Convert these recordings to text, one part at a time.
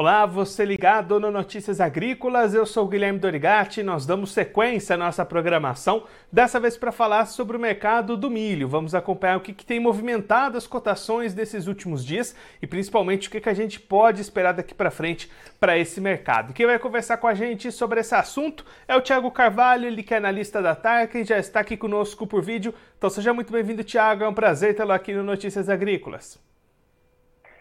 Olá, você ligado no Notícias Agrícolas, eu sou o Guilherme Dorigati, nós damos sequência à nossa programação, dessa vez para falar sobre o mercado do milho. Vamos acompanhar o que, que, tem movimentado as cotações desses últimos dias e principalmente o que, que a gente pode esperar daqui para frente para esse mercado. Quem vai conversar com a gente sobre esse assunto é o Thiago Carvalho, ele que é analista da Tarkin, já está aqui conosco por vídeo. Então seja muito bem-vindo, Thiago, é um prazer tê-lo aqui no Notícias Agrícolas.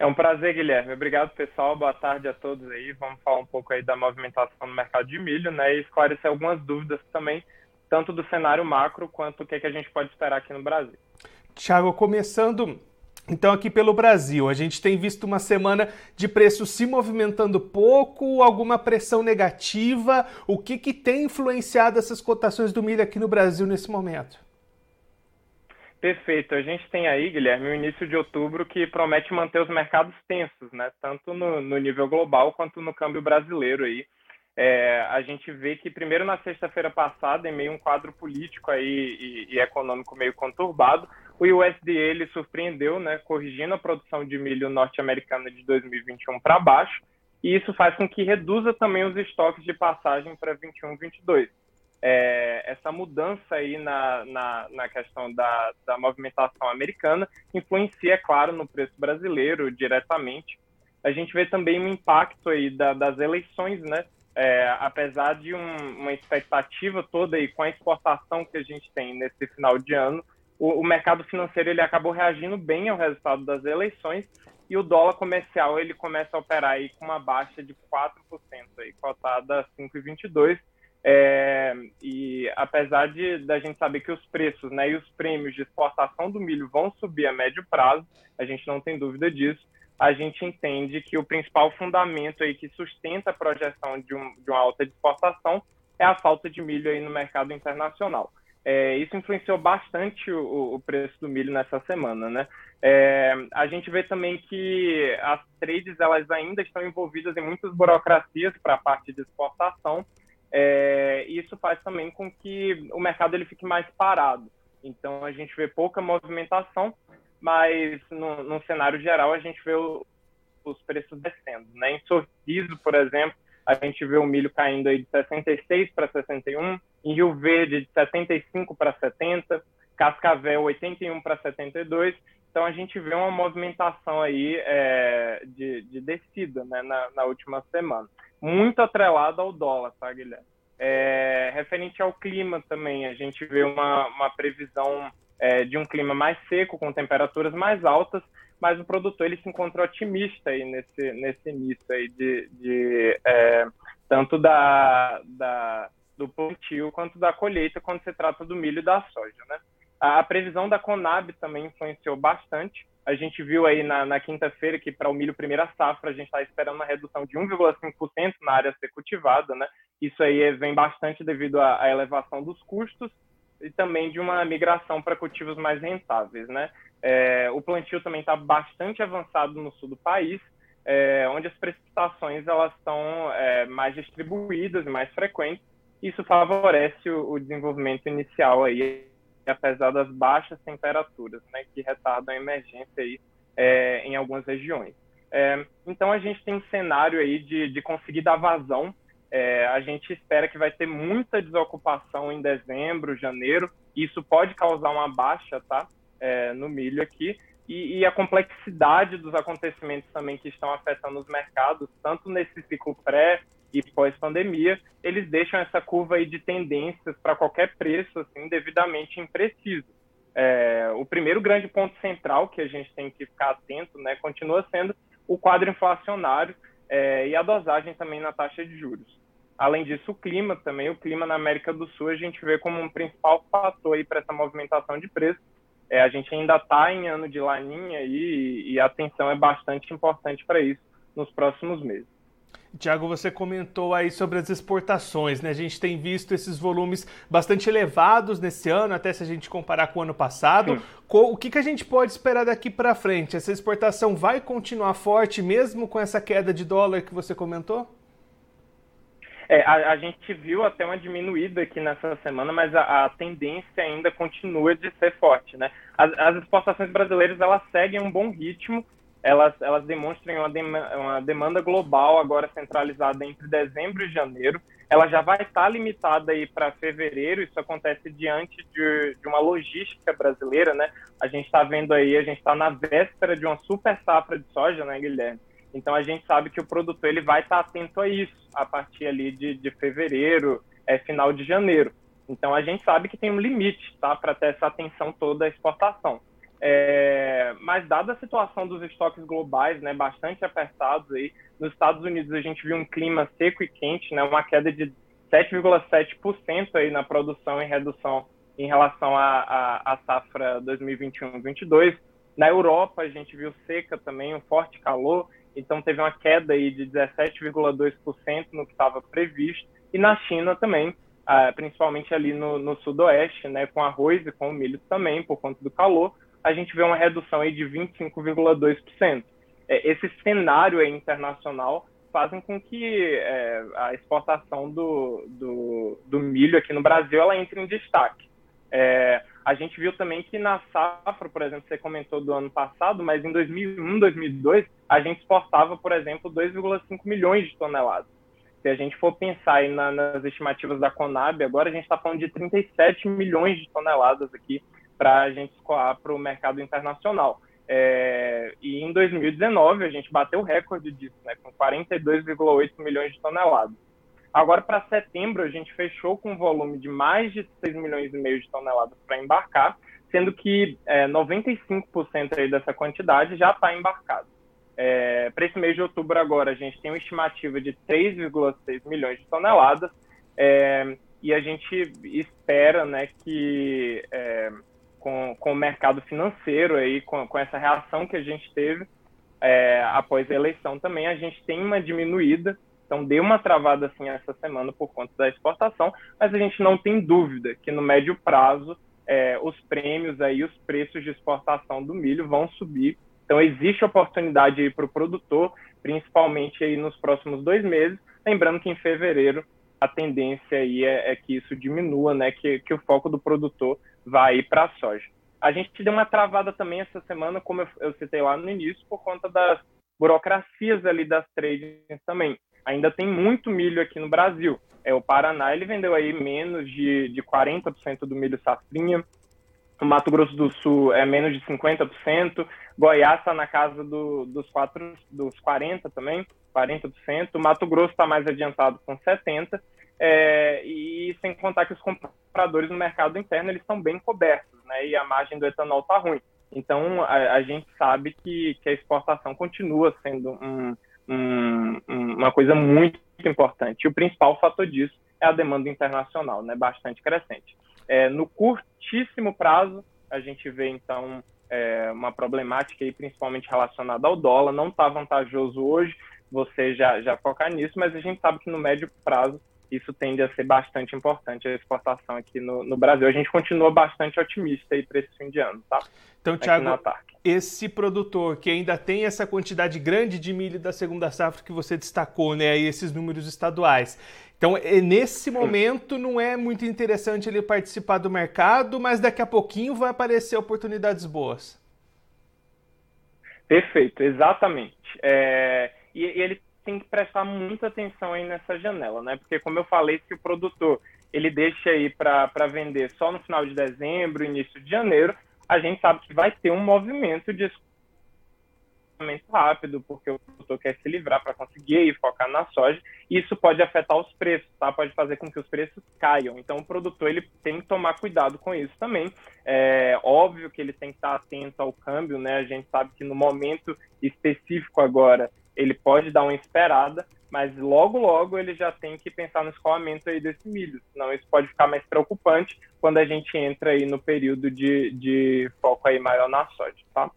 É um prazer, Guilherme. Obrigado, pessoal. Boa tarde a todos aí. Vamos falar um pouco aí da movimentação no mercado de milho, né? E esclarecer algumas dúvidas também, tanto do cenário macro quanto o que, é que a gente pode esperar aqui no Brasil. Tiago, começando então, aqui pelo Brasil, a gente tem visto uma semana de preços se movimentando pouco, alguma pressão negativa. O que, que tem influenciado essas cotações do milho aqui no Brasil nesse momento? Perfeito. A gente tem aí, Guilherme, o início de outubro que promete manter os mercados tensos, né? Tanto no, no nível global quanto no câmbio brasileiro aí. É, a gente vê que primeiro na sexta-feira passada, em meio a um quadro político aí e, e, econômico meio conturbado, o USDA ele surpreendeu, né, corrigindo a produção de milho norte-americana de 2021 para baixo, e isso faz com que reduza também os estoques de passagem para 21-22 é, essa mudança aí na, na, na questão da, da movimentação americana influencia, é claro, no preço brasileiro diretamente. A gente vê também um impacto aí da, das eleições, né? É, apesar de um, uma expectativa toda aí com a exportação que a gente tem nesse final de ano, o, o, mercado financeiro ele acabou reagindo bem ao resultado das eleições e o dólar comercial ele começa a operar aí com uma baixa de 4%, aí, cotada a 5,22%, é, e apesar de da gente saber que os preços né, e os prêmios de exportação do milho vão subir a médio prazo, a gente não tem dúvida disso, a gente entende que o principal fundamento aí que sustenta a projeção de, um, de uma alta de exportação é a falta de milho aí no mercado internacional. É, isso influenciou bastante o, o, preço do milho nessa semana, né? É, a gente vê também que as trades elas ainda estão envolvidas em muitas burocracias para a parte de exportação é, isso faz também com que o mercado ele fique mais parado. Então a gente vê pouca movimentação, mas no, no cenário geral a gente vê o, os preços descendo. Né? Em Sorriso, por exemplo, a gente vê o milho caindo aí de 66 para 61, em Rio Verde de 75 para 70, Cascavel 81 para 72. Então a gente vê uma movimentação aí é, de, de descida né, na, na última semana muito atrelado ao dólar, tá, Guilherme? É, referente ao clima também, a gente vê uma, uma previsão é, de um clima mais seco, com temperaturas mais altas, mas o produtor ele se encontra otimista aí nesse, nesse início aí de, de é, tanto da, da, do plantio quanto da colheita quando se trata do milho e da soja, né? A, a previsão da Conab também influenciou bastante, a gente viu aí na, na quinta-feira que para o milho primeira safra a gente está esperando uma redução de 1,5% na área a ser cultivada, né? Isso aí vem bastante devido à, à elevação dos custos e também de uma migração para cultivos mais rentáveis, né? É, o plantio também está bastante avançado no sul do país, é, onde as precipitações elas estão é, mais distribuídas e mais frequentes. Isso favorece o, o desenvolvimento inicial aí apesar das baixas temperaturas, né, que retardam a emergência aí, é, em algumas regiões. É, então a gente tem um cenário aí de, de conseguir dar vazão. É, a gente espera que vai ter muita desocupação em dezembro, janeiro. Isso pode causar uma baixa, tá, é, no milho aqui. E, e, a complexidade dos acontecimentos também que estão afetando os mercados, tanto nesse ciclo pré e pós-pandemia, eles deixam essa curva aí de tendências para qualquer preço assim devidamente impreciso. É, o primeiro grande ponto central que a gente tem que ficar atento, né, continua sendo o quadro inflacionário é, e a dosagem também na taxa de juros. Além disso, o clima também, o clima na América do Sul a gente vê como um principal fator para essa movimentação de preço. É, a gente ainda está em ano de laninha e, e a atenção é bastante importante para isso nos próximos meses. Tiago, você comentou aí sobre as exportações, né? A gente tem visto esses volumes bastante elevados nesse ano, até se a gente comparar com o ano passado. Sim. O que, que a gente pode esperar daqui para frente? Essa exportação vai continuar forte mesmo com essa queda de dólar que você comentou? É, a, a, gente viu até uma diminuída aqui nessa semana, mas a, a tendência ainda continua de ser forte, né? As, as exportações brasileiras elas seguem um bom ritmo elas, elas demonstram uma, dem uma demanda global agora centralizada entre dezembro e janeiro. Ela já vai estar limitada aí para fevereiro. Isso acontece diante de, de, uma logística brasileira, né? A gente está vendo aí, a gente está na véspera de uma super safra de soja, né, Guilherme? Então a gente sabe que o produtor ele vai estar atento a isso a partir ali de, de fevereiro, é, final de janeiro. Então a gente sabe que tem um limite, tá, para ter essa atenção toda à exportação. É, mas dada a situação dos estoques globais, né, bastante apertados aí, nos Estados Unidos a gente viu um clima seco e quente, né, uma queda de 7,7% aí na produção em redução em relação à, safra 2021-22. Na Europa a gente viu seca também, um forte calor, então teve uma queda aí de 17,2% no que estava previsto. E na China também, ah, principalmente ali no, no sudoeste, né, com arroz e com milho também, por conta do calor, a gente vê uma redução aí de 25,2%. É, esse cenário internacional fazem com que é, a exportação do, do, do, milho aqui no Brasil ela entre em destaque. É, a gente viu também que na safra, por exemplo, você comentou do ano passado, mas em 2001, 2002, a gente exportava, por exemplo, 2,5 milhões de toneladas. Se a gente for pensar na, nas estimativas da Conab, agora a gente está falando de 37 milhões de toneladas aqui para a gente escoar para o mercado internacional. É, e em 2019 a gente bateu o recorde disso, né, com 42,8 milhões de toneladas. Agora, para setembro, a gente fechou com um volume de mais de 6 milhões e meio de toneladas para embarcar, sendo que é, 95% aí dessa quantidade já está embarcado. É, para esse mês de outubro agora, a gente tem uma estimativa de 3,6 milhões de toneladas é, e a gente espera né, que é, com, com o mercado financeiro, aí, com, com essa reação que a gente teve é, após a eleição também, a gente tem uma diminuída então deu uma travada assim essa semana por conta da exportação, mas a gente não tem dúvida que no médio prazo é, os prêmios aí, os preços de exportação do milho vão subir. Então existe oportunidade para o produtor, principalmente aí nos próximos dois meses. Lembrando que em fevereiro a tendência aí é, é que isso diminua, né? Que, que o foco do produtor vai para a soja. A gente deu uma travada também essa semana, como eu, eu citei lá no início, por conta das burocracias ali das trades também ainda tem muito milho aqui no Brasil. É, o Paraná ele vendeu aí menos de, de 40% do milho safrinha. O Mato Grosso do Sul é menos de 50%. Goiás está na casa do, dos, quatro, dos 40% também, 40%. O Mato Grosso está mais adiantado com 70%. É, e sem contar que os compradores no mercado interno eles estão bem cobertos, né? E a margem do etanol está ruim. Então a, a, gente sabe que, que a exportação continua sendo um, um, uma coisa muito importante. E o principal fator disso é a demanda internacional, né, bastante crescente. É, no curtíssimo prazo, a gente vê, então, é, uma problemática aí, principalmente relacionada ao dólar. Não está vantajoso hoje você já, já focar nisso, mas a gente sabe que no médio prazo isso tende a ser bastante importante, a exportação aqui no, no Brasil. A gente continua bastante otimista aí para esse fim de ano, tá? Então, Thiago, esse produtor que ainda tem essa quantidade grande de milho da segunda safra que você destacou, né, aí esses números estaduais. Então, é, nesse momento não é muito interessante ele participar do mercado, mas daqui a pouquinho vai aparecer oportunidades boas. Perfeito, exatamente. É, e, e ele tem que prestar muita atenção aí nessa janela, né? Porque como eu falei, se o produtor ele deixa aí para vender só no final de dezembro, início de janeiro, a gente sabe que vai ter um movimento de rápido, porque o produtor quer se livrar para conseguir e focar na soja, e isso pode afetar os preços, tá? Pode fazer com que os preços caiam. Então, o produtor ele tem que tomar cuidado com isso também. É óbvio que ele tem que estar atento ao câmbio, né? A gente sabe que no momento específico agora ele pode dar uma esperada, mas logo, logo ele já tem que pensar no escoamento aí desse milho, senão isso pode ficar mais preocupante quando a gente entra aí no período de, de foco aí maior na soja, tá?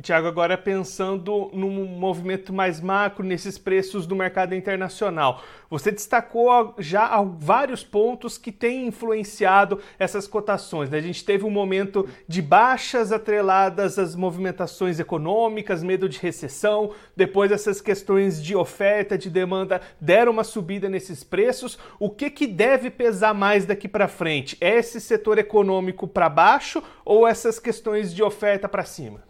Tiago, agora pensando num movimento mais macro nesses preços do mercado internacional, você destacou já vários pontos que têm influenciado essas cotações. Né? A gente teve um momento de baixas atreladas às movimentações econômicas, medo de recessão, depois essas questões de oferta, de demanda deram uma subida nesses preços. O que, que deve pesar mais daqui para frente? É esse setor econômico para baixo ou essas questões de oferta para cima?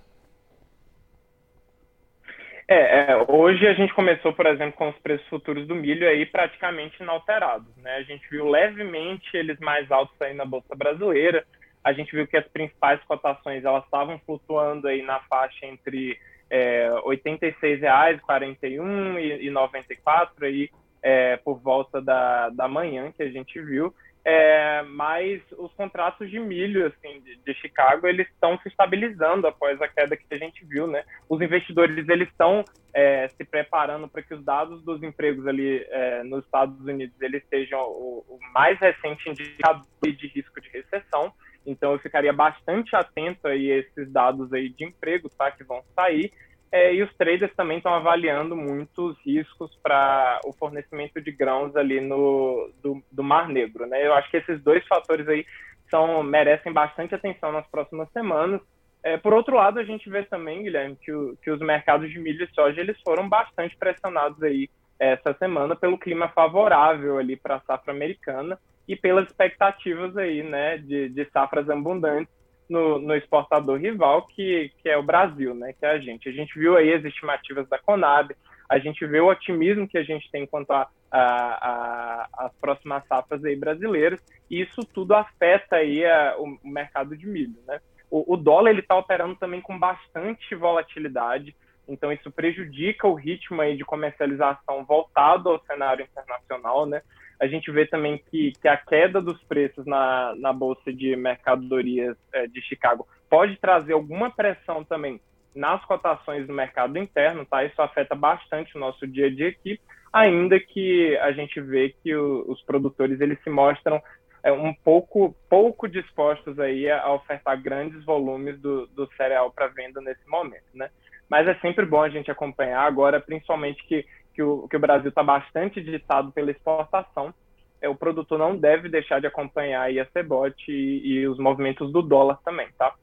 É, é, hoje a gente começou, por exemplo, com os preços futuros do milho aí praticamente inalterados, né? A gente viu levemente eles mais altos aí na bolsa brasileira. A gente viu que as principais cotações elas estavam flutuando aí na faixa entre é, R$ 86,41 e, e 94 aí é, por volta da, da manhã que a gente viu. É, mas os contratos de milho assim de, de, Chicago eles estão se estabilizando após a queda que a gente viu, né? Os investidores eles estão é, se preparando para que os dados dos empregos ali é, nos Estados Unidos eles sejam o, o, mais recente indicador de risco de recessão. Então eu ficaria bastante atento aí a esses dados aí de emprego, tá? Que vão sair é, e os traders também estão avaliando muitos riscos para o fornecimento de grãos ali no do, do, Mar Negro, né? Eu acho que esses dois fatores aí são merecem bastante atenção nas próximas semanas. É, por outro lado, a gente vê também, Guilherme, que, o, que os mercados de milho e soja eles foram bastante pressionados aí essa semana pelo clima favorável ali para a safra americana e pelas expectativas aí, né, de, de safras abundantes no, no, exportador rival, que, que é o Brasil, né, que é a gente. A gente viu aí as estimativas da Conab, a gente vê o otimismo que a gente tem quanto às próximas safras aí brasileiras, e isso tudo afeta aí a, o, o, mercado de milho, né. O, o dólar ele está operando também com bastante volatilidade, então isso prejudica o ritmo aí de comercialização voltado ao cenário internacional, né? A gente vê também que, que a queda dos preços na, na Bolsa de Mercadorias é, de Chicago pode trazer alguma pressão também nas cotações do mercado interno, tá? Isso afeta bastante o nosso dia a dia aqui, ainda que a gente vê que o, os produtores eles se mostram é, um pouco pouco dispostos aí a, ofertar grandes volumes do, do cereal para venda nesse momento, né? Mas é sempre bom a gente acompanhar agora, principalmente que que o, que o Brasil está bastante ditado pela exportação, é, o produtor não deve deixar de acompanhar aí a CEBOT e, e os movimentos do dólar também, tá?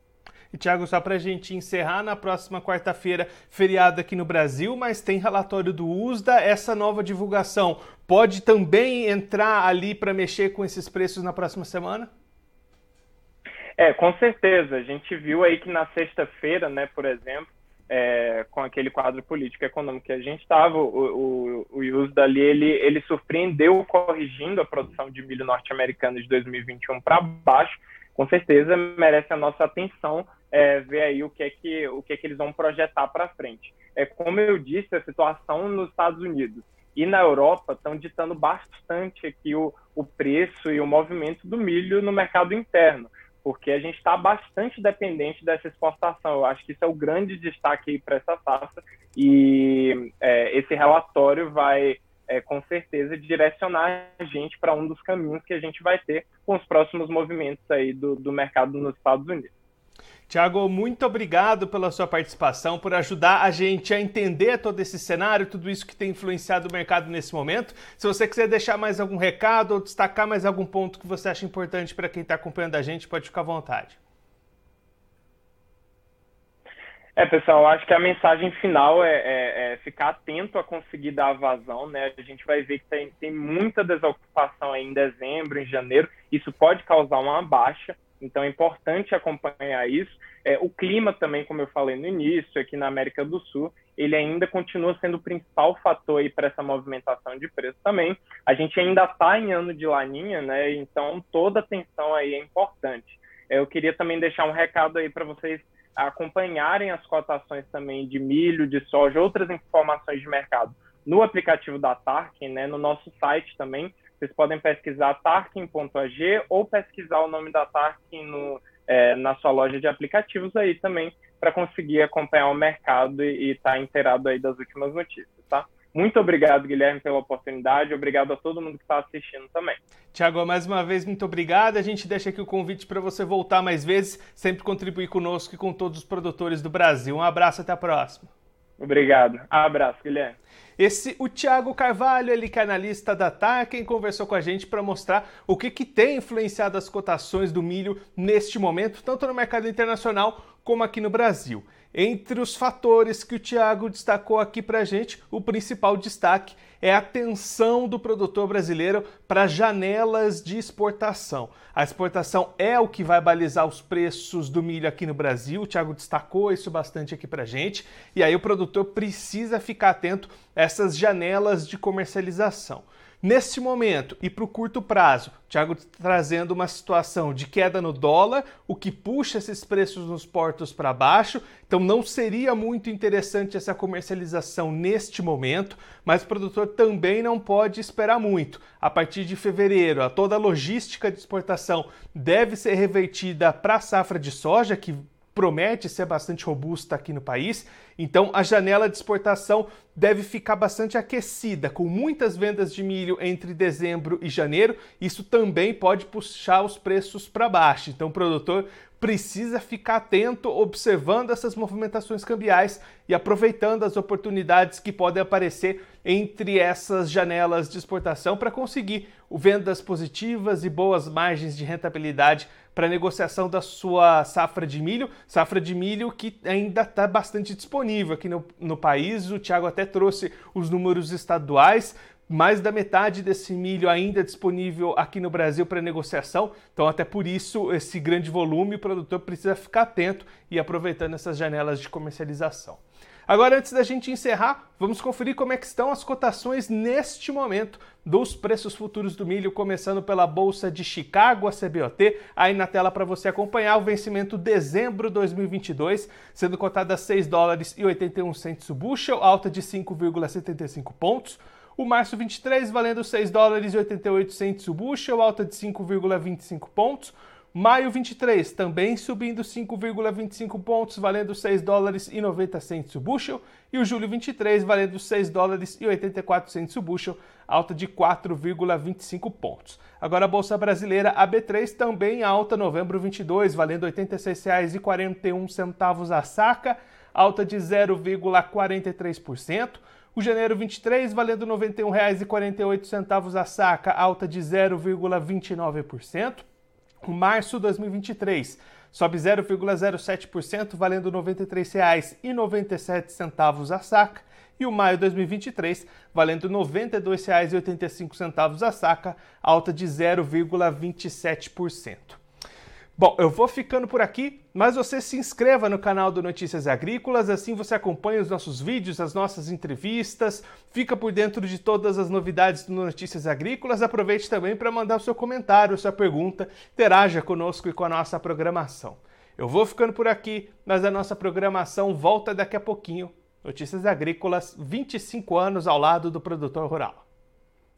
E, Tiago, só para a gente encerrar, na próxima quarta-feira, feriado aqui no Brasil, mas tem relatório do USDA. Essa nova divulgação pode também entrar ali para mexer com esses preços na próxima semana? É, com certeza. A gente viu aí que na sexta-feira, né, por exemplo, é, com aquele quadro político e econômico que a gente estava, o, o, o USDA ali, ele, ele surpreendeu corrigindo a produção de milho norte-americano de 2021 para baixo, com certeza merece a nossa atenção é, ver aí o que é que, o que, é que eles vão projetar para frente. É, como eu disse, a situação nos Estados Unidos e na Europa estão ditando bastante aqui o, o preço e o movimento do milho no mercado interno porque a gente está bastante dependente dessa exportação. Eu acho que isso é o grande destaque para essa safra e é, esse relatório vai, é, com certeza, direcionar a gente para um dos caminhos que a gente vai ter com os próximos movimentos aí do, do mercado nos Estados Unidos. Tiago, muito obrigado pela sua participação, por ajudar a gente a entender todo esse cenário, tudo isso que tem influenciado o mercado nesse momento. Se você quiser deixar mais algum recado ou destacar mais algum ponto que você acha importante para quem está acompanhando a gente, pode ficar à vontade. É, pessoal, acho que a mensagem final é, é, é, ficar atento a conseguir dar a vazão, né? A gente vai ver que tem, tem muita desocupação aí em dezembro, em janeiro, isso pode causar uma baixa. Então é importante acompanhar isso. É, o clima também, como eu falei no início, aqui na América do Sul, ele ainda continua sendo o principal fator para essa movimentação de preço também. A gente ainda está em ano de laninha, né? Então toda atenção aí é importante. É, eu queria também deixar um recado aí para vocês acompanharem as cotações também de milho, de soja, outras informações de mercado no aplicativo da Tarkin, né? No nosso site também vocês podem pesquisar Tarkin.ag ou pesquisar o nome da Tarkin no, é, na sua loja de aplicativos aí também, para conseguir acompanhar o mercado e estar tá inteirado aí das últimas notícias, tá? Muito obrigado, Guilherme, pela oportunidade. Obrigado a todo mundo que está assistindo também. Tiago, mais uma vez, muito obrigado. A gente deixa aqui o convite para você voltar mais vezes, sempre contribuir conosco e com todos os produtores do Brasil. Um abraço, até a próxima. Obrigado. Abraço, Guilherme. Esse o Thiago Carvalho, ele que é analista da TAR, quem conversou com a gente para mostrar o que, que tem influenciado as cotações do milho neste momento, tanto no mercado internacional como aqui no Brasil. Entre os fatores que o Tiago destacou aqui para a gente, o principal destaque é a atenção do produtor brasileiro para janelas de exportação. A exportação é o que vai balizar os preços do milho aqui no Brasil. O Tiago destacou isso bastante aqui para a gente. E aí o produtor precisa ficar atento a essas janelas de comercialização. Neste momento e para o curto prazo, Thiago trazendo uma situação de queda no dólar, o que puxa esses preços nos portos para baixo. Então não seria muito interessante essa comercialização neste momento, mas o produtor também não pode esperar muito. A partir de fevereiro, toda a logística de exportação deve ser revertida para a safra de soja, que promete ser bastante robusta aqui no país, então a janela de exportação deve ficar bastante aquecida, com muitas vendas de milho entre dezembro e janeiro. Isso também pode puxar os preços para baixo. Então o produtor precisa ficar atento, observando essas movimentações cambiais e aproveitando as oportunidades que podem aparecer entre essas janelas de exportação para conseguir vendas positivas e boas margens de rentabilidade para negociação da sua safra de milho, safra de milho que ainda está bastante disponível aqui no, no país. O Thiago até trouxe os números estaduais, mais da metade desse milho ainda disponível aqui no Brasil para negociação. Então, até por isso, esse grande volume, o produtor precisa ficar atento e aproveitando essas janelas de comercialização. Agora, antes da gente encerrar, vamos conferir como é que estão as cotações neste momento dos preços futuros do milho, começando pela Bolsa de Chicago, a CBOT, aí na tela para você acompanhar o vencimento dezembro 2022, sendo cotada a 6 dólares e 81 centos o bushel, alta de 5,75 pontos. O março 23 valendo 6 dólares e 88 centos o bushel, alta de 5,25 pontos. Maio 23, também subindo 5,25 pontos, valendo 6 dólares e 90 centos o bushel. E o julho 23, valendo 6 dólares e 84 centos o bushel, alta de 4,25 pontos. Agora a Bolsa Brasileira, a B3, também alta novembro 22, valendo R$ 86,41 a saca, alta de 0,43%. O janeiro 23, valendo R$ 91,48 a saca, alta de 0,29%. Março 2023 sobe 0,07%, valendo R$ 93,97 a saca. E o maio 2023 valendo R$ 92,85 a saca, alta de 0,27%. Bom, eu vou ficando por aqui, mas você se inscreva no canal do Notícias Agrícolas, assim você acompanha os nossos vídeos, as nossas entrevistas, fica por dentro de todas as novidades do Notícias Agrícolas. Aproveite também para mandar o seu comentário, sua pergunta, interaja conosco e com a nossa programação. Eu vou ficando por aqui, mas a nossa programação volta daqui a pouquinho. Notícias Agrícolas, 25 anos ao lado do produtor rural.